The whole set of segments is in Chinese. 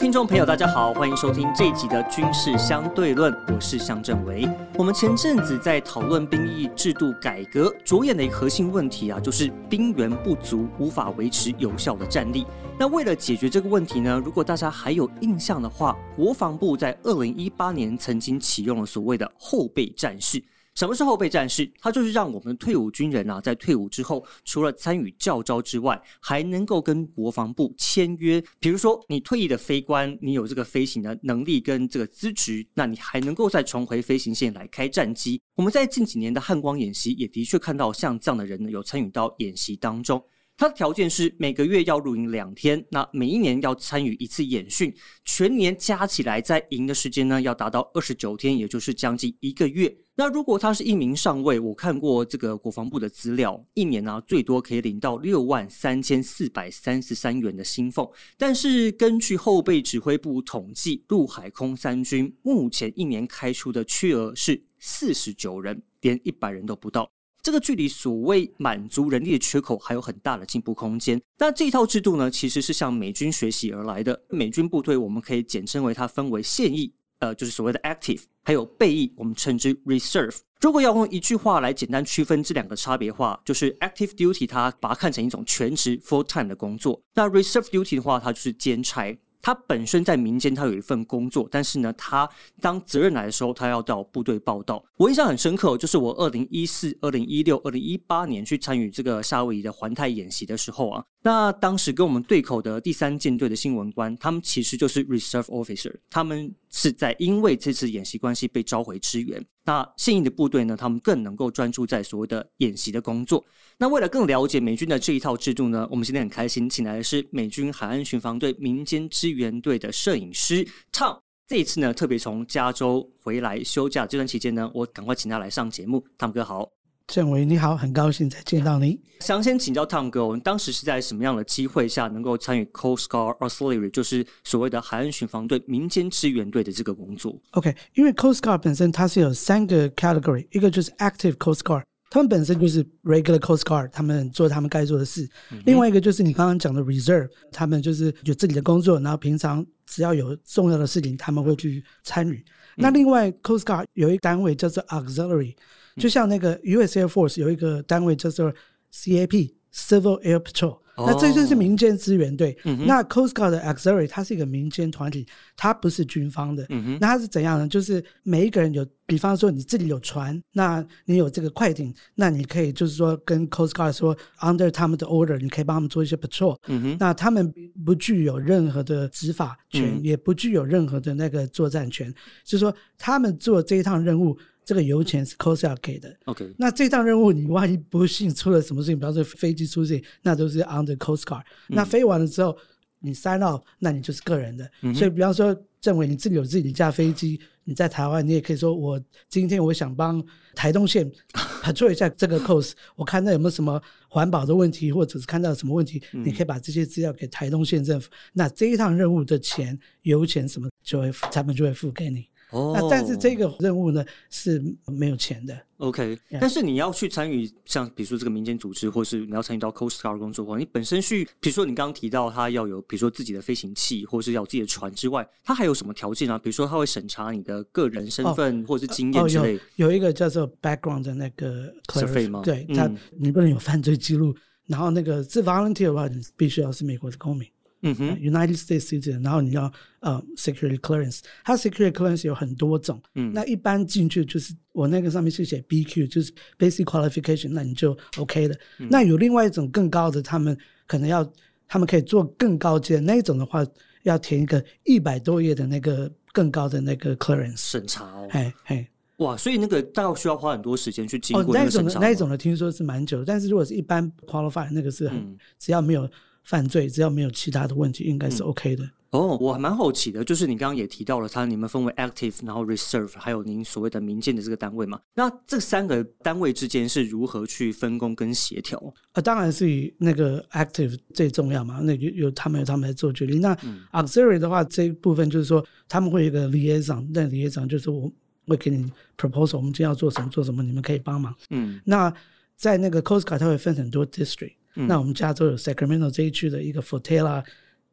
听众朋友，大家好，欢迎收听这一集的军事相对论，我是向正维。我们前阵子在讨论兵役制度改革，着眼的一个核心问题啊，就是兵源不足，无法维持有效的战力。那为了解决这个问题呢，如果大家还有印象的话，国防部在二零一八年曾经启用了所谓的后备战士。什么是后备战士？它就是让我们退伍军人啊，在退伍之后，除了参与教招之外，还能够跟国防部签约。比如说，你退役的飞官，你有这个飞行的能力跟这个资质，那你还能够再重回飞行线来开战机。我们在近几年的汉光演习，也的确看到像这样的人呢，有参与到演习当中。它的条件是每个月要入营两天，那每一年要参与一次演训，全年加起来在营的时间呢要达到二十九天，也就是将近一个月。那如果他是一名上尉，我看过这个国防部的资料，一年呢最多可以领到六万三千四百三十三元的薪俸。但是根据后备指挥部统计，陆海空三军目前一年开出的缺额是四十九人，连一百人都不到。这个距离所谓满足人力的缺口还有很大的进步空间。那这套制度呢，其实是向美军学习而来的。美军部队我们可以简称为它分为现役，呃，就是所谓的 active，还有备役，我们称之 reserve。如果要用一句话来简单区分这两个差别话，就是 active duty 它把它看成一种全职 full time 的工作，那 reserve duty 的话，它就是兼差。他本身在民间，他有一份工作，但是呢，他当责任来的时候，他要到部队报道。我印象很深刻，就是我二零一四、二零一六、二零一八年去参与这个夏威夷的环太演习的时候啊，那当时跟我们对口的第三舰队的新闻官，他们其实就是 reserve officer，他们是在因为这次演习关系被召回支援。那现役的部队呢，他们更能够专注在所谓的演习的工作。那为了更了解美军的这一套制度呢，我们今天很开心，请来的是美军海岸巡防队民间支援队的摄影师 Tom。这一次呢，特别从加州回来休假这段期间呢，我赶快请他来上节目。Tom 哥好，郑伟你好，很高兴再见到你。想先请教 Tom 哥，我们当时是在什么样的机会下能够参与 Coast Guard Auxiliary，就是所谓的海岸巡防队民间支援队的这个工作？OK，因为 Coast Guard 本身它是有三个 category，一个就是 Active Coast Guard。他们本身就是 regular coast guard，他们做他们该做的事。另外一个就是你刚刚讲的 reserve，他们就是有自己的工作，然后平常只要有重要的事情，他们会去参与。那另外 coast guard 有一个单位叫做 auxiliary，就像那个 US Air Force 有一个单位叫做 CAP Civil Air Patrol。那这就是民间资源队。那 Coast Guard 的 Auxiliary 它是一个民间团体，它不是军方的。那它是怎样呢？就是每一个人有，比方说你自己有船，那你有这个快艇，那你可以就是说跟 Coast Guard 说，under 他们的 order，你可以帮他们做一些 patrol。那他们不具有任何的执法权，也不具有任何的那个作战权，就是说他们做这一趟任务。这个油钱是 Coast 给的。OK，那这趟任务你万一不幸出了什么事情，比方说飞机出事情，那都是 under Coast Guard。那飞完了之后，你 sign off，那你就是个人的。所以，比方说，政委你自己有自己一架飞机，你在台湾，你也可以说，我今天我想帮台东县 做一下这个 coast，我看到有没有什么环保的问题，或者是看到什么问题，你可以把这些资料给台东县政府。那这一趟任务的钱，油钱什么，就会他们就会付给你。哦，那但是这个任务呢是没有钱的。OK，但是你要去参与像比如说这个民间组织，或是你要参与到 Coast Guard 工作的话，你本身去，比如说你刚刚提到他要有，比如说自己的飞行器，或是要有自己的船之外，他还有什么条件啊？比如说他会审查你的个人身份或者是经验之类。有一个叫做 background 的那个 survey 吗？对，他你不能有犯罪记录，然后那个是 volunteer 的话，你必须要是美国的公民。嗯哼，United States citizen，然后你要呃 security clearance，它 security clearance 有很多种，嗯，那一般进去就是我那个上面是写 BQ，就是 basic qualification，那你就 OK 了。那有另外一种更高的，他们可能要他们可以做更高阶那一种的话，要填一个一百多页的那个更高的那个 clearance 审查哦，哎哎，哇，所以那个大概需要花很多时间去经过那种的那一种的，听说是蛮久，但是如果是一般 qualify 那个是很只要没有。犯罪只要没有其他的问题，应该是 OK 的。哦，我还蛮好奇的，就是你刚刚也提到了，它你们分为 active，然后 reserve，还有您所谓的民间的这个单位嘛？那这三个单位之间是如何去分工跟协调？啊，当然是以那个 active 最重要嘛，那有有他们有他们来做决定。那 auxiliary 的话，这一部分就是说他们会有一个 liaison，那 liaison 就是我会给你 proposal，我们今天要做什么做什么，你们可以帮忙。嗯，那在那个 coast guard，它会分很多 district。那我们加州有 Sacramento 这一区的一个 Fortella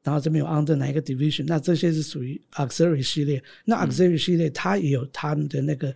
然后这边有 under 哪一个 division，那这些是属于 auxiliary 系列。那 auxiliary 系列它也有他们的那个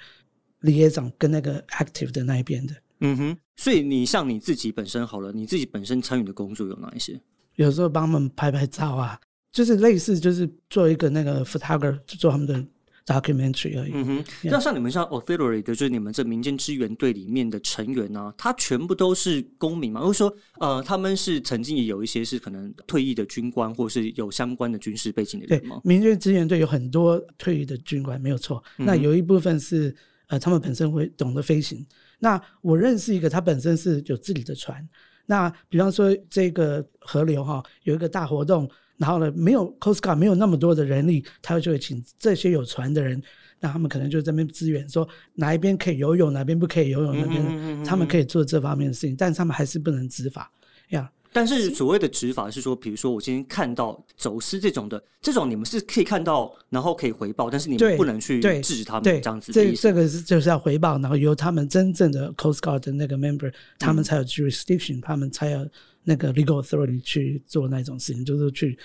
liaison 跟那个 active 的那一边的。嗯哼，所以你像你自己本身好了，你自己本身参与的工作有哪一些？有时候帮他们拍拍照啊，就是类似就是做一个那个 photographer 做他们的 documentary 而已。嗯哼，那像你们像 auxiliary 的，就是你们这民间支援队里面的成员呢、他全部都是公民嘛？或者说，呃，他们是曾经也有一些是可能退役的军官，或是有相关的军事背景的人吗，？民间支援队有很多退役的军官，没有错。那有一部分是呃，他们本身会懂得飞行。那我认识一个，他本身是有自己的船。那比方说这个河流哈，有一个大活动，然后呢，没有 Coast Guard 没有那么多的人力，他就会请这些有船的人，那他们可能就这边支援，说哪一边可以游泳，哪边不可以游泳，那边他们可以做这方面的事情，但是他们还是不能执法呀。但是所谓的执法是说，比如说我今天看到走私这种的，这种你们是可以看到，然后可以回报，但是你们不能去制止他们对，这样子的这意思。这个是就是要回报，然后由他们真正的 Coast Guard 的那个 member，他嗯们才有 jurisdiction，、他们才有那个 legal authority 去做那种事情，就是去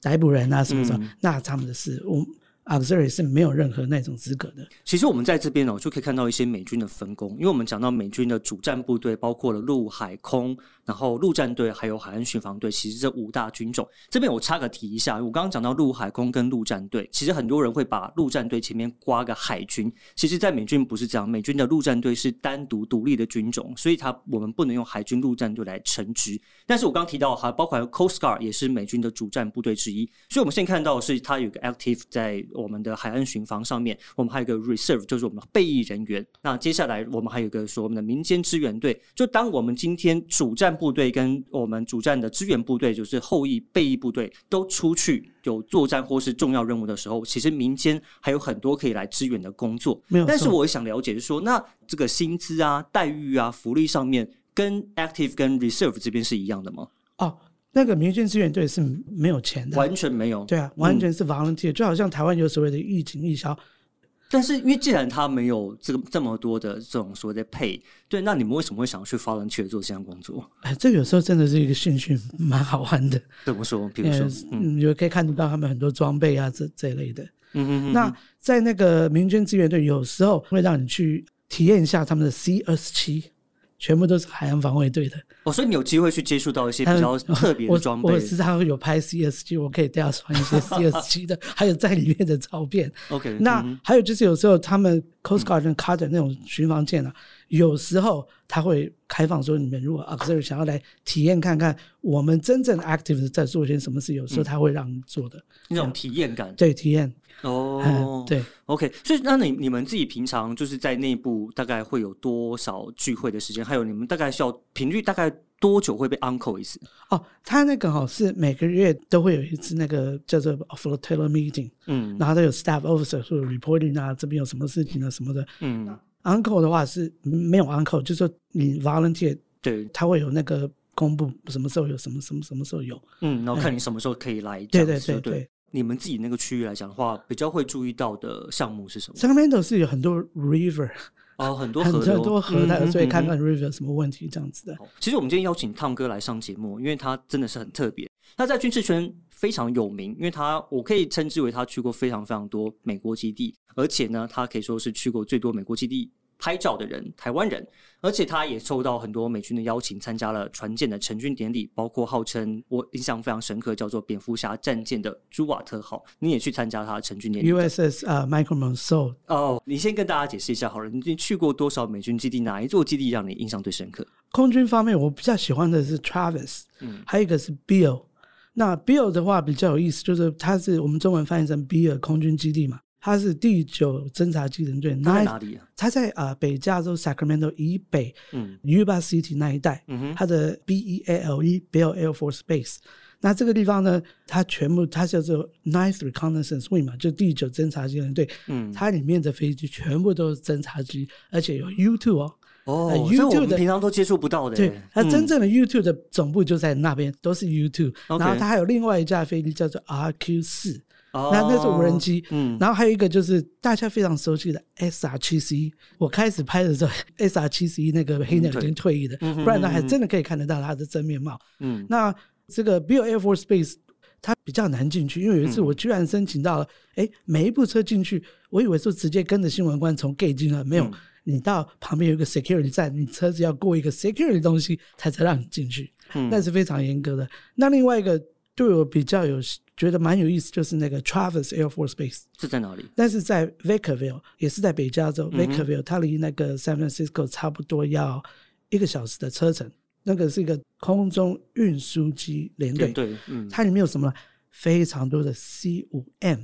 逮捕人啊什么什嗯么，那他们的事，我 auxiliary 是没有任何那种资格的。其实我们在这边哦，就可以看到一些美军的分工，因为我们讲到美军的主战部队包括了陆海空，然后陆战队还有海岸巡防队，其实这五大军种。这边我插个题一下，我刚刚讲到陆海空跟陆战队，其实很多人会把陆战队前面挂个海军，其实，在美军不是这样，美军的陆战队是单独独立的军种，所以它我们不能用海军陆战队来称职。但是我刚提到还包括 Coast Guard 也是美军的主战部队之一，所以我们现在看到的是它有个 active 在我们的海岸巡防上面，我们还有个 reserve 就是我们的备役人员。那接下来我们还有一个说我们的民间支援队，就当我们今天主战部队跟我们主战的支援部队，就是后役备役部队都出去有作战或是重要任务的时候，其实民间还有很多可以来支援的工作。没有但是我也想了解，就是说，那这个薪资啊、待遇啊、福利上面，跟 active 跟 reserve 这边是一样的吗？哦，那个民间支援队是没有钱的，完全没有。对啊，完全是 volunteer，、就好像台湾有所谓的预警义消，但是因为既然他没有这个这么多的这种所谓的 pay，对，那你们为什么会想要去 volunteer 做这项工作？哎，这个有时候真的是一个兴趣，蛮好玩的。怎么说？比如说呃，，嗯嗯，有可以看得到他们很多装备啊，这这一类的。嗯嗯嗯那在那个民间志愿队，有时候会让你去体验一下他们的 C 二十七，全部都是海洋防卫队的。哦，所以你有机会去接触到一些比较特别的我装备我。时常有拍 CSG，我可以带他传一些 CSG 的，还有在里面的照片。OK，那嗯还有就是有时候他们 Coast Guard 跟 Carter 那种巡防舰啊，有时候他会开放说，你们如果想要来体验看看我们真正 active 在做些什么事，有时候他会让你做的，那种体验感对体验。哦嗯，，对。OK，所以那你你们自己平常就是在内部大概会有多少聚会的时间？还有你们大概需要频率大概多久会被 uncle 一次？哦，他那个哈、是每个月都会有一次那个叫做 flotilla meeting，嗯然后都有 staff officer 或者 reporting 啊，这边有什么事情啊什么的。嗯，uncle 的话是没有 uncle，就是说你 volunteer，对，他会有那个公布什么时候有什么什么什么时候有。嗯，然后看你什么时候可以来这对，对对对对。你们自己那个区域来讲的话，比较会注意到的项目是什么？Sacramento 是有很多 river，哦，很多 很多河的，嗯所以看。看 river 什么问题这样子的。其实我们今天邀请汤哥来上节目，因为他真的是很特别。他在军事圈非常有名，因为他我可以称之为他去过非常非常多美国基地，而且呢，他可以说是去过最多美国基地拍照的人，台湾人。而且他也受到很多美军的邀请，参加了船舰的成军典礼，包括号称我印象非常深刻叫做蝙蝠侠战舰的朱瓦特号，你也去参加他的成军典礼。USS 啊、Michael Monsoon，哦，你先跟大家解释一下好了，你你去过多少美军基地？哪一座基地让你印象最深刻？空军方面我比较喜欢的是 Travis，嗯还有一个是 Bill。那 Bill 的话比较有意思，就是它是我们中文翻译成比尔空军基地嘛，它是第九侦察机人队，他在哪里啊？它在啊、呃北加州 Sacramento 以北嗯 Yuba City 那一带，嗯哼，它的 B E A L E Bill Air Force Base。那这个地方呢，它全部它叫做 Ninth Reconnaissance Wing 嘛，就第九侦察机人队，嗯，它里面的飞机全部都是侦察机，而且有 U two 哦。哦，YouTube 的平常都接触不到的。对，它嗯真正的 YouTube 的总部就在那边，都是。OK 然后它还有另外一架飞机叫做 RQ 四，哦那那是无人机。嗯，然后还有一个就是大家非常熟悉的 SR 七十一，我开始拍的时候，SR 七十一那个黑鸟已经退役的，嗯不然呢还真的可以看得到它的真面貌。嗯那这个 Bill Air Force Base，它比较难进去。因为有一次我居然申请到了，哎，每一部车进去，我以为是直接跟着新闻官从 gate 进来，没有，你到旁边有一个 security 站，你车子要过一个 security 东西才才让你进去，那是非常严格的。那另外一个对我比较有觉得蛮有意思，就是那个 Travis Air Force Base 是在哪里？但是在 Vacaville 也是在北加州 Vacaville，它离那个 San Francisco 差不多要一个小时的车程。那个是一个空中运输机连队，对，嗯，它里面有什么？非常多的 C 五 M，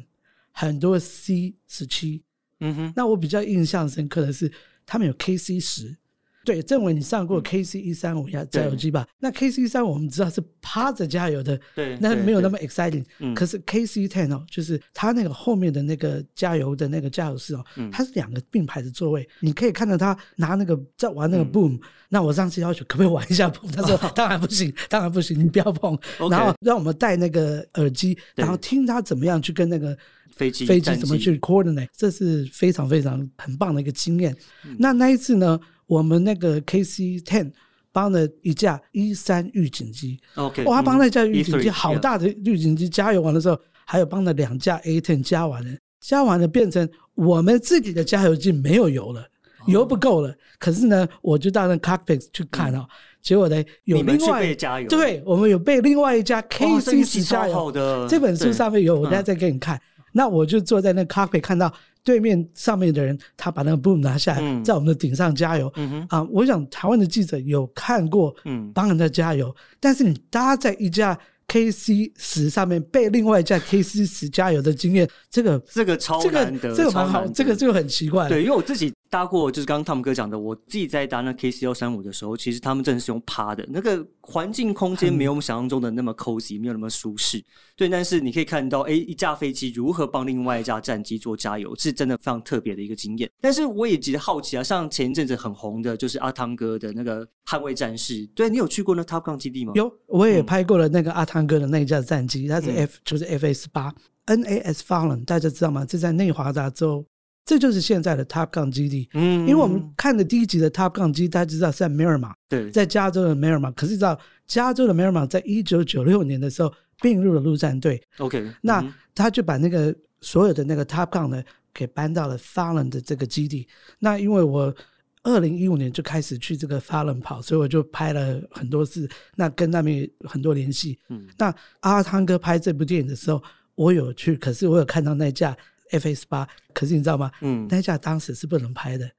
很多 C 十七，嗯哼。那我比较印象深刻的是，他们有 KC 十。对，政委，你上过 KC 一三五加加油机吧？那 KC 三我们知道是趴着加油的，对，那没有那么 exciting。可是 KC ten 哦，就是它那个后面的那个加油的那个加油室哦，它是两个并排的座位，你可以看到他拿那个在玩那个 boom。那我上次要求可不可以玩一下 boom？他说当然不行，当然不行，你不要碰。然后让我们戴那个耳机，然后听他怎么样去跟那个飞机飞机怎么去 coordinate，这是非常非常很棒的一个经验。那那一次呢？我们那个 KC Ten 帮了一架一三预警机，OK，哇，帮那架预警机好大的预警机加油完的时候，还有帮了两架 A Ten 加完了，加完了变成我们自己的加油机没有油了，油不够了。可是呢，我就到那 Cockpit 去看哦，结果呢有另外加油，对我们有被另外一家 KC 十加油。的。这本书上面有，我等下再给你看。那我就坐在那 Cockpit 看到。对面上面的人，他把那个 boom 拿下来，在我们的顶上加油。啊，我想台湾的记者有看过，帮人家加油。但是你搭在一架 KC 十上面，被另外一架 KC 十加油的经验，这个这个超难得，这个蛮好，这个就很奇怪。对，因为我自己。搭过就是刚刚汤姆哥讲的，我自己在搭那 K C 幺三五的时候，其实他们真的是用趴的，那个环境空间没有我们想象中的那么 cozy，没有那么舒适。对，但是你可以看到，哎，一架飞机如何帮另外一架战机做加油，是真的非常特别的一个经验。但是我也觉得好奇啊，像前一阵子很红的，就是阿汤哥的那个捍卫战士，对你有去过那 Top Gun 基地吗？有，我也拍过了那个阿汤哥的那一架战机，它是 F，就是 F S 八 N A S Fallen，大家知道吗？这在内华达州。这就是现在的 Top Gun 基地，嗯，因为我们看的第一集的 Top Gun 基地，大家知道是在 m a r i m a 对，在加州的 m a r i m a 可是知道加州的 m a r i m a 在一九九六年的时候并入了陆战队，OK，那他就把那个所有的那个 Top Gun 呢给搬到了 Fallon 的这个基地。那因为我二零一五年就开始去这个 Fallon 跑，所以我就拍了很多次，那跟那边很多联系。嗯，那阿汤哥拍这部电影的时候，我有去，可是我有看到那架。F S 八，可是你知道吗？嗯，那架当时是不能拍的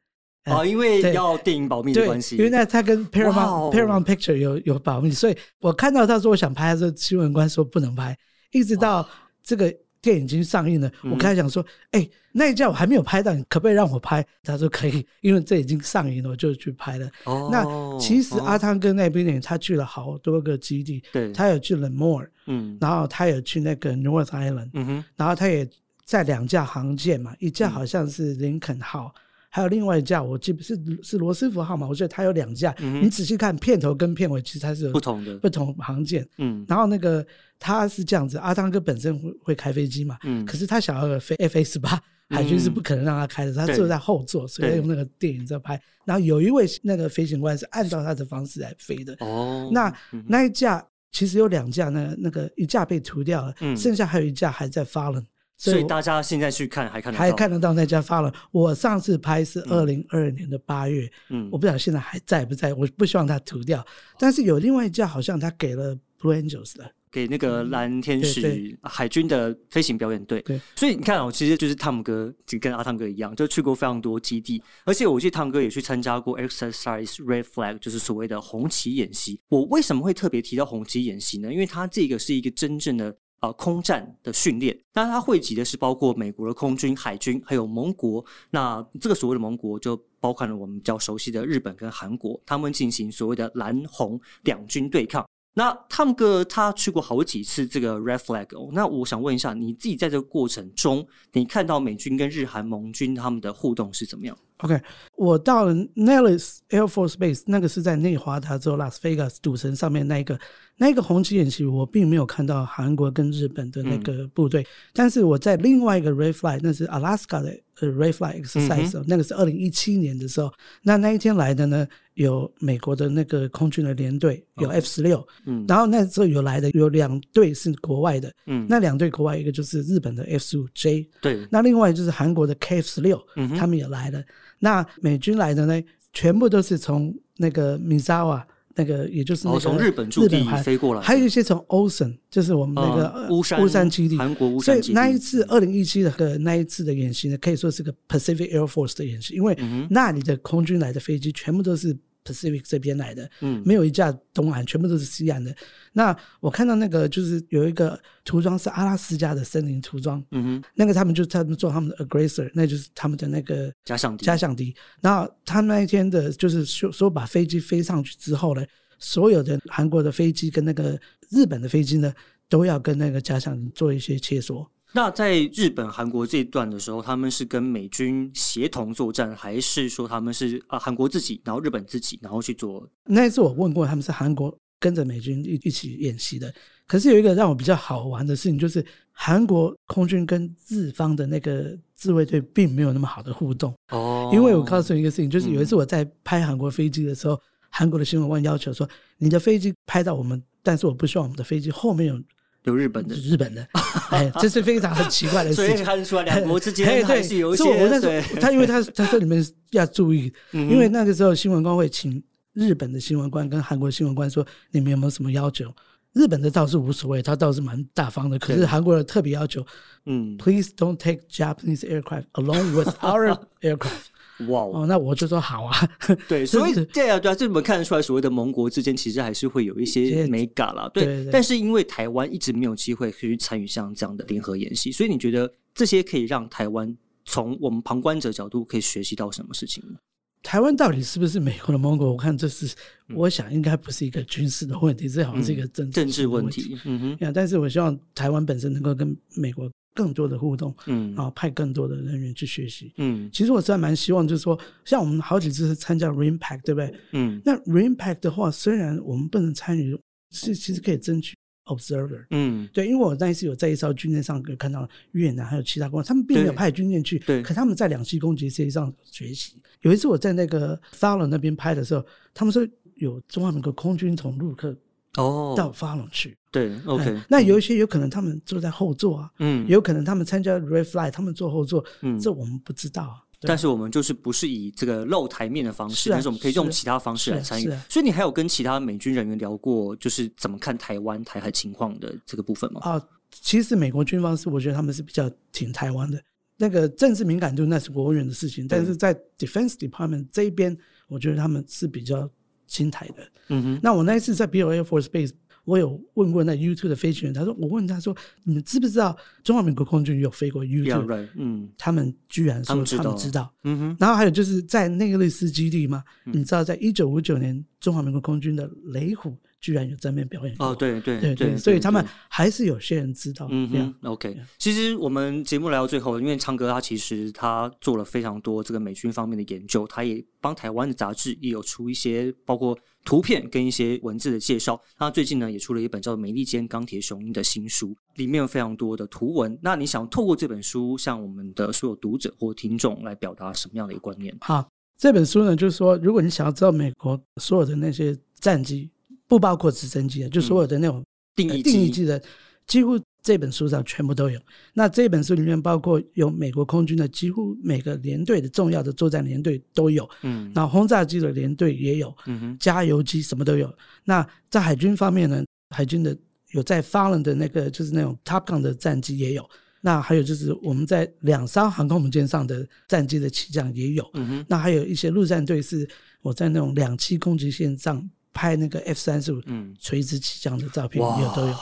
哦，因为要电影保密的关系。因为那他跟 Paramount Paramount Picture 有有保密，所以我看到他说我想拍，这新闻官说不能拍。一直到这个电影已经上映了，我跟他讲说：“哎，那一架我还没有拍到，你可不可以让我拍？”他说：“可以，因为这已经上映了，我就去拍了。”哦，那其实阿汤哥那边呢，他去了好多个基地，对，他有去了 More，嗯，然后他有去那个 North Island，嗯哼，然后他也。在两架航舰嘛，一架好像是林肯号，还有另外一架，我记不是是罗斯福号嘛？我觉得它有两架。你仔细看片头跟片尾，其实它是不同的不同航舰。嗯，然后那个他是这样子，阿汤哥本身会会开飞机嘛？嗯，可是他想要飞 F 十八，海军是不可能让他开的，他坐在后座，所以用那个电影在拍。然后有一位那个飞行官是按照他的方式来飞的。哦，那那一架其实有两架，那那个一架被涂掉了，剩下还有一架还在发了。所以大家现在去看还看还看得到那家发了。我上次拍是二零二二年的八月，嗯，我不知道现在还在不在。我不希望它涂掉，但是有另外一家好像他给了 Blue Angels 的，给那个蓝天使海军的飞行表演队。对，所以你看哦，其实就是汤姆哥就跟阿汤哥一样，就去过非常多基地，而且我记得汤哥也去参加过 Exercise Red Flag，就是所谓的红旗演习。我为什么会特别提到红旗演习呢？因为它这个是一个真正的。呃，空战的训练，那它汇集的是包括美国的空军、海军，还有盟国。那这个所谓的盟国，就包含了我们比较熟悉的日本跟韩国，他们进行所谓的蓝红两军对抗。那汤哥他去过好几次这个 Red Flag，那我想问一下，你自己在这个过程中，你看到美军跟日韩盟军他们的互动是怎么样？OK，我到了 Nellis Air Force Base，那个是在内华达州 Las Vegas 赌城上面那一个那个红旗演习，我并没有看到韩国跟日本的那个部队，但是我在另外一个 Ray Fly，那是 Alaska 的呃 Ray Fly Exercise，那个是二零一七年的时候，那那一天来的呢有美国的那个空军的联队，有 F 十六，嗯。然后那时候有来的有两队是国外的，嗯，那两队国外一个就是日本的 F 十五 J，对，那另外就是韩国的 K F 十六，嗯他们也来了。那美军来的呢，全部都是从那个 Misawa 那个，也就是那哦，个从日本驻地飞过来，还有一些从 Ocean，就是我们那个、乌山乌山基地。韩国乌所以山基地。那一次二零一七的个那一次的演习呢，可以说是个 Pacific Air Force 的演习，因为那里的空军来的飞机全部都是 Pacific 这边来的，嗯没有一架东岸，全部都是西岸的。那我看到那个就是有一个涂装是阿拉斯加的森林涂装，嗯哼，那个他们就他们做他们的 aggressor，那就是他们的那个假想敌假想敌。然后他们那一天的就是说说把飞机飞上去之后呢，所有的韩国的飞机跟那个日本的飞机呢，都要跟那个假想敌做一些切磋。那在日本、韩国这一段的时候，他们是跟美军协同作战，还是说他们是啊韩国自己，然后日本自己，然后去做？那一次我问过，他们是韩国跟着美军一一起演习的。可是有一个让我比较好玩的事情，就是韩国空军跟日方的那个自卫队并没有那么好的互动。哦因为我告诉你一个事情，就是有一次我在拍韩国飞机的时候，韩国的新闻官要求说，你的飞机拍到我们，但是我不希望我们的飞机后面有有日本的，日本的，哎，这是非常很奇怪的所以事情。看得出来两国之哎间对还是有一所以我那时些他因为他他说你们要注意，嗯因为那个时候新闻官会请日本的新闻官跟韩国新闻官说，你们有没有什么要求？日本的倒是无所谓，他倒是蛮大方的。可是韩国的特别要求嗯，，Please don't take Japanese aircraft along with our aircraft。哇哦，哦，那我就说好啊。对，所以对啊，对啊，这我们看得出来，所谓的盟国之间其实还是会有一些些美感啦。对，但是因为台湾一直没有机会去参与像这样的联合演习，所以你觉得这些可以让台湾从我们旁观者角度可以学习到什么事情呢？台湾到底是不是美国的盟国？我看这是，我想应该不是一个军事的问题，这好像是一个政政治问问题，嗯哼，呀，但是我希望台湾本身能够跟美国更多的互动，嗯然后派更多的人员去学习。嗯其实我真的蛮希望，就是说，像我们好几次参加 RIMPAC，对不对？嗯那 RIMPAC 的话，虽然我们不能参与，是其实可以争取 observer。嗯，对，因为我那一次有在一艘军舰上可以看到越南还有其他国家，他们并没有派军舰去，对可他们在两栖攻击这一上学习。有一次我在那个 Fallon 那边拍的时候，他们说有中华民国空军从陆克哦，到 Fallon 去。对，OK，哎那有一些有可能他们坐在后座啊，嗯有可能他们参加 Red Fly，他们坐后座，嗯这我们不知道啊。对但是我们就是不是以这个露台面的方式，是啊但是我们可以用其他方式来参与是啊啊。所以你还有跟其他美军人员聊过，就是怎么看台湾台海情况的这个部分吗？啊，其实美国军方是我觉得他们是比较挺台湾的，那个政治敏感度那是国务院的事情，但是在 Defense Department 这一边，我觉得他们是比较亲台的。嗯哼，那我那一次在 b o Air Force Base，我有问过那 YouTube 的飞行员，他说我问他说，你们知不知道中华民国空军有飞过 Yeah, U2？right，嗯他们居然说他们知道。嗯哼，然后还有就是在内利斯基地嘛，嗯你知道，在一九五九年，中华民国空军的雷虎居然有正面表演过哦，对对对对，所以他们对还是有些人知道。嗯，OK。其实我们节目来到最后，因为昌哥他其实他做了非常多这个美军方面的研究，他也帮台湾的杂志也有出一些包括图片跟一些文字的介绍。他最近呢也出了一本叫《美利坚钢铁雄鹰》的新书，里面有非常多的图文。那你想透过这本书向我们的所有读者或听众来表达什么样的一个观念？好，这本书呢，就是说，如果你想要知道美国所有的那些战机，不包括直升机的，就所有的那种呃定义机定义机的，几乎这本书上全部都有。那这本书里面包括有美国空军的几乎每个连队的重要的作战连队都有，嗯那轰炸机的连队也有，嗯哼加油机什么都有。那在海军方面呢，海军的有在 Fallen 的那个就是那种 Top Gun 的战机也有。那还有就是我们在两艘航空母舰上的战机的起降也有。嗯哼那还有一些陆战队是我在那种两栖攻击线上拍那个 F 三十五嗯。垂直起降的照片，也有都有。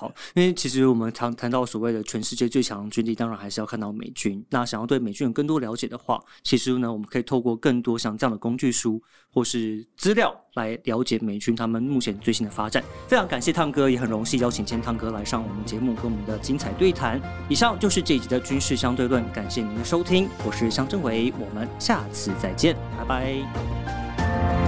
好，因为其实我们谈谈到所谓的全世界最强军力，当然还是要看到美军。那想要对美军有更多了解的话，其实呢，我们可以透过更多像这样的工具书或是资料来了解美军他们目前最新的发展。非常感谢汤哥，也很荣幸邀请今天汤哥来上我们节目，跟我们的精彩对谈。以上就是这一集的军事相对论，感谢您的收听，我是香正伟，我们下次再见，拜拜。